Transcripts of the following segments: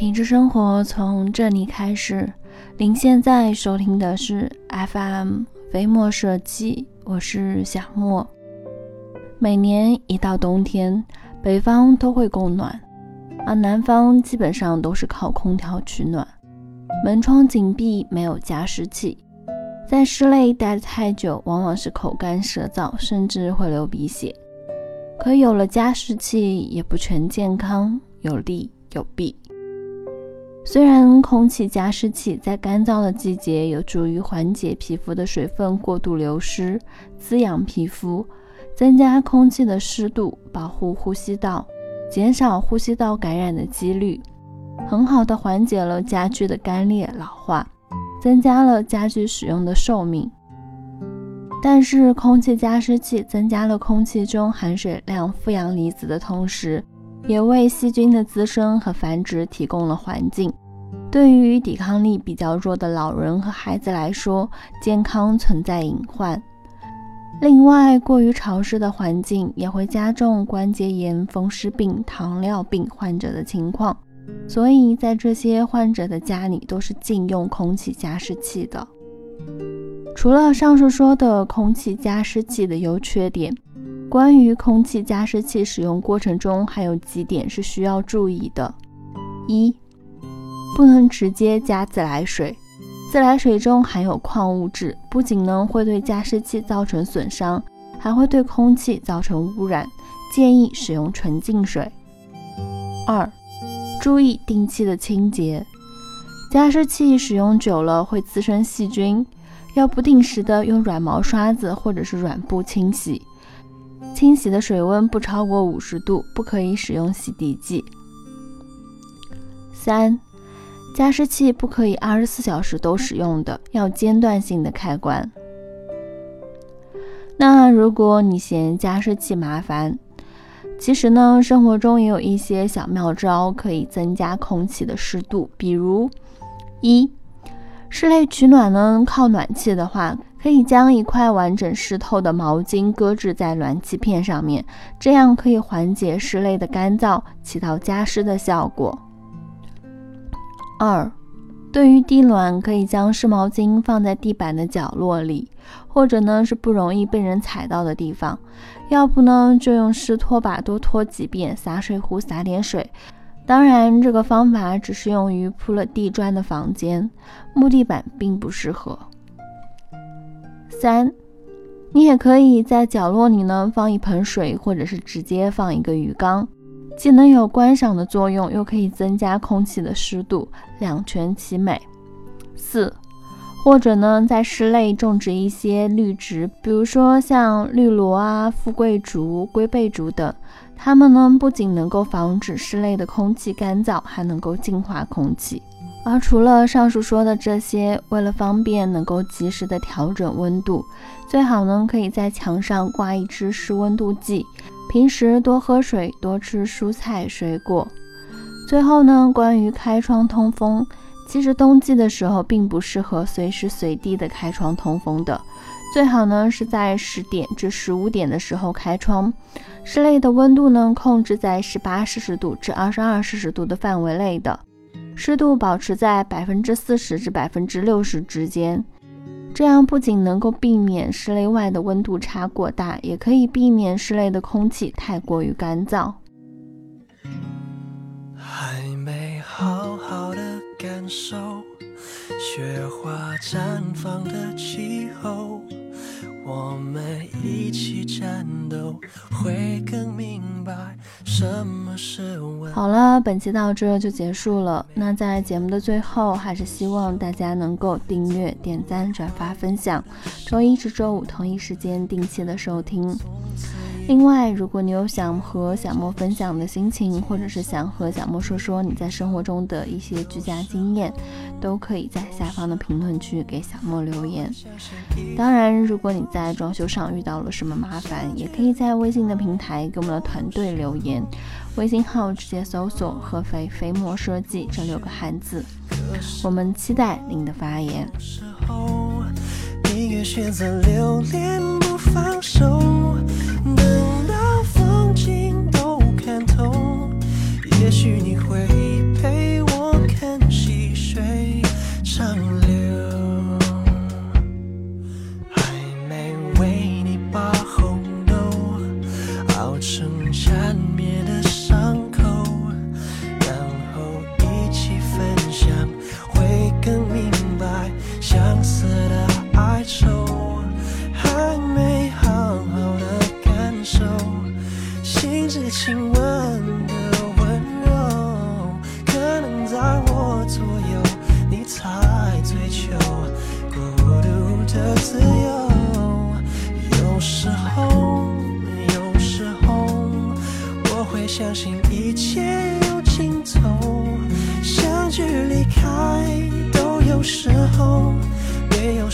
品质生活从这里开始。您现在收听的是 FM 飞墨设计，我是小莫。每年一到冬天，北方都会供暖，而南方基本上都是靠空调取暖，门窗紧闭，没有加湿器，在室内待得太久，往往是口干舌燥，甚至会流鼻血。可有了加湿器，也不全健康，有利有弊。虽然空气加湿器在干燥的季节有助于缓解皮肤的水分过度流失，滋养皮肤，增加空气的湿度，保护呼吸道，减少呼吸道感染的几率，很好的缓解了家具的干裂老化，增加了家具使用的寿命。但是，空气加湿器增加了空气中含水量负氧离子的同时，也为细菌的滋生和繁殖提供了环境。对于抵抗力比较弱的老人和孩子来说，健康存在隐患。另外，过于潮湿的环境也会加重关节炎、风湿病、糖尿病患者的情况。所以在这些患者的家里都是禁用空气加湿器的。除了上述说的空气加湿器的优缺点。关于空气加湿器使用过程中，还有几点是需要注意的：一、不能直接加自来水，自来水中含有矿物质，不仅呢会对加湿器造成损伤，还会对空气造成污染，建议使用纯净水。二、注意定期的清洁，加湿器使用久了会滋生细菌，要不定时的用软毛刷子或者是软布清洗。清洗的水温不超过五十度，不可以使用洗涤剂。三、加湿器不可以二十四小时都使用的，要间断性的开关。那如果你嫌加湿器麻烦，其实呢，生活中也有一些小妙招可以增加空气的湿度，比如一。室内取暖呢，靠暖气的话，可以将一块完整湿透的毛巾搁置在暖气片上面，这样可以缓解室内的干燥，起到加湿的效果。二，对于地暖，可以将湿毛巾放在地板的角落里，或者呢是不容易被人踩到的地方，要不呢就用湿拖把多拖几遍，洒水壶洒点水。当然，这个方法只适用于铺了地砖的房间，木地板并不适合。三，你也可以在角落里呢放一盆水，或者是直接放一个鱼缸，既能有观赏的作用，又可以增加空气的湿度，两全其美。四，或者呢在室内种植一些绿植，比如说像绿萝啊、富贵竹、龟背竹等。它们呢，不仅能够防止室内的空气干燥，还能够净化空气。而除了上述说的这些，为了方便能够及时的调整温度，最好呢可以在墙上挂一支湿温度计。平时多喝水，多吃蔬菜水果。最后呢，关于开窗通风，其实冬季的时候并不适合随时随地的开窗通风的。最好呢是在十点至十五点的时候开窗，室内的温度呢控制在十八摄氏度至二十二摄氏度的范围内的，湿度保持在百分之四十至百分之六十之间。这样不仅能够避免室内外的温度差过大，也可以避免室内的空气太过于干燥。还没好好的感受雪花绽放的气候。我们一起战斗，会更明白什么是好了，本期到这就结束了。那在节目的最后，还是希望大家能够订阅、点赞、转发、分享，周一至周五同一时间定期的收听。另外，如果你有想和小莫分享的心情，或者是想和小莫说说你在生活中的一些居家经验，都可以在下方的评论区给小莫留言。当然，如果你在装修上遇到了什么麻烦，也可以在微信的平台给我们的团队留言，微信号直接搜索“合肥飞墨设计”这六个汉字。我们期待您的发言。等许你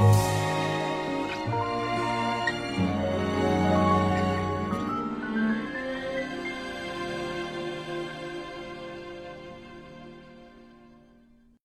Bye.